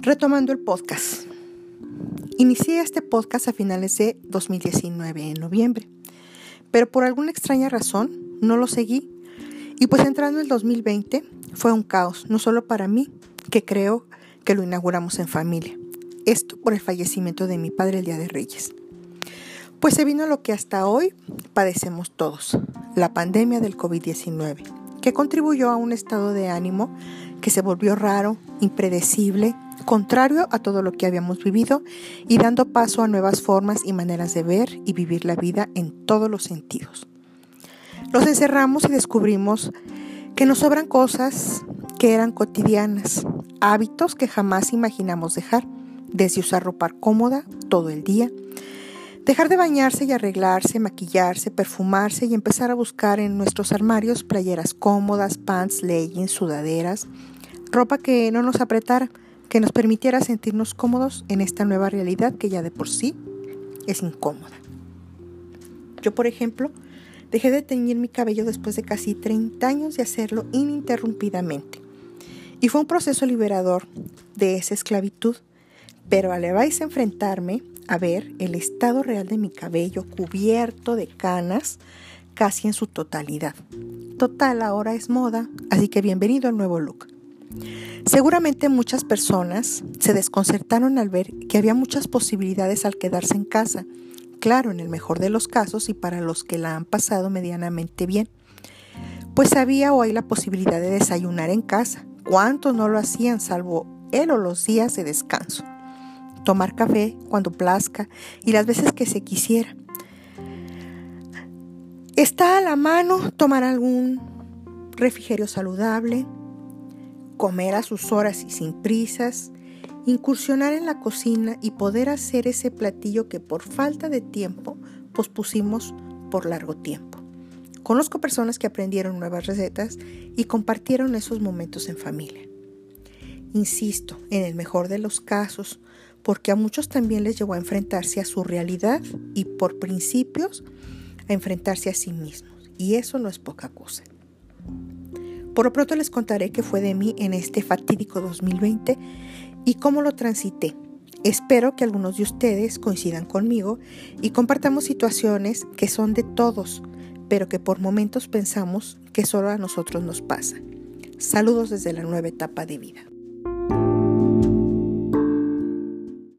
Retomando el podcast. Inicié este podcast a finales de 2019, en noviembre, pero por alguna extraña razón no lo seguí. Y pues entrando el 2020 fue un caos, no solo para mí, que creo que lo inauguramos en familia. Esto por el fallecimiento de mi padre el Día de Reyes. Pues se vino lo que hasta hoy padecemos todos, la pandemia del COVID-19, que contribuyó a un estado de ánimo que se volvió raro, impredecible contrario a todo lo que habíamos vivido y dando paso a nuevas formas y maneras de ver y vivir la vida en todos los sentidos. Los encerramos y descubrimos que nos sobran cosas que eran cotidianas, hábitos que jamás imaginamos dejar, desde usar ropa cómoda todo el día, dejar de bañarse y arreglarse, maquillarse, perfumarse y empezar a buscar en nuestros armarios playeras cómodas, pants, leggings, sudaderas, ropa que no nos apretara, que nos permitiera sentirnos cómodos en esta nueva realidad que ya de por sí es incómoda. Yo, por ejemplo, dejé de teñir mi cabello después de casi 30 años de hacerlo ininterrumpidamente. Y fue un proceso liberador de esa esclavitud, pero al a enfrentarme a ver el estado real de mi cabello cubierto de canas casi en su totalidad. Total, ahora es moda, así que bienvenido al nuevo look. Seguramente muchas personas se desconcertaron al ver que había muchas posibilidades al quedarse en casa, claro, en el mejor de los casos y para los que la han pasado medianamente bien. Pues había o hay la posibilidad de desayunar en casa. ¿Cuántos no lo hacían salvo él o los días de descanso? Tomar café cuando plazca y las veces que se quisiera. Está a la mano tomar algún refrigerio saludable, comer a sus horas y sin prisas, incursionar en la cocina y poder hacer ese platillo que por falta de tiempo pospusimos por largo tiempo. Conozco personas que aprendieron nuevas recetas y compartieron esos momentos en familia. Insisto, en el mejor de los casos, porque a muchos también les llevó a enfrentarse a su realidad y por principios a enfrentarse a sí mismos. Y eso no es poca cosa. Por lo pronto les contaré qué fue de mí en este fatídico 2020 y cómo lo transité. Espero que algunos de ustedes coincidan conmigo y compartamos situaciones que son de todos, pero que por momentos pensamos que solo a nosotros nos pasa. Saludos desde la nueva etapa de vida.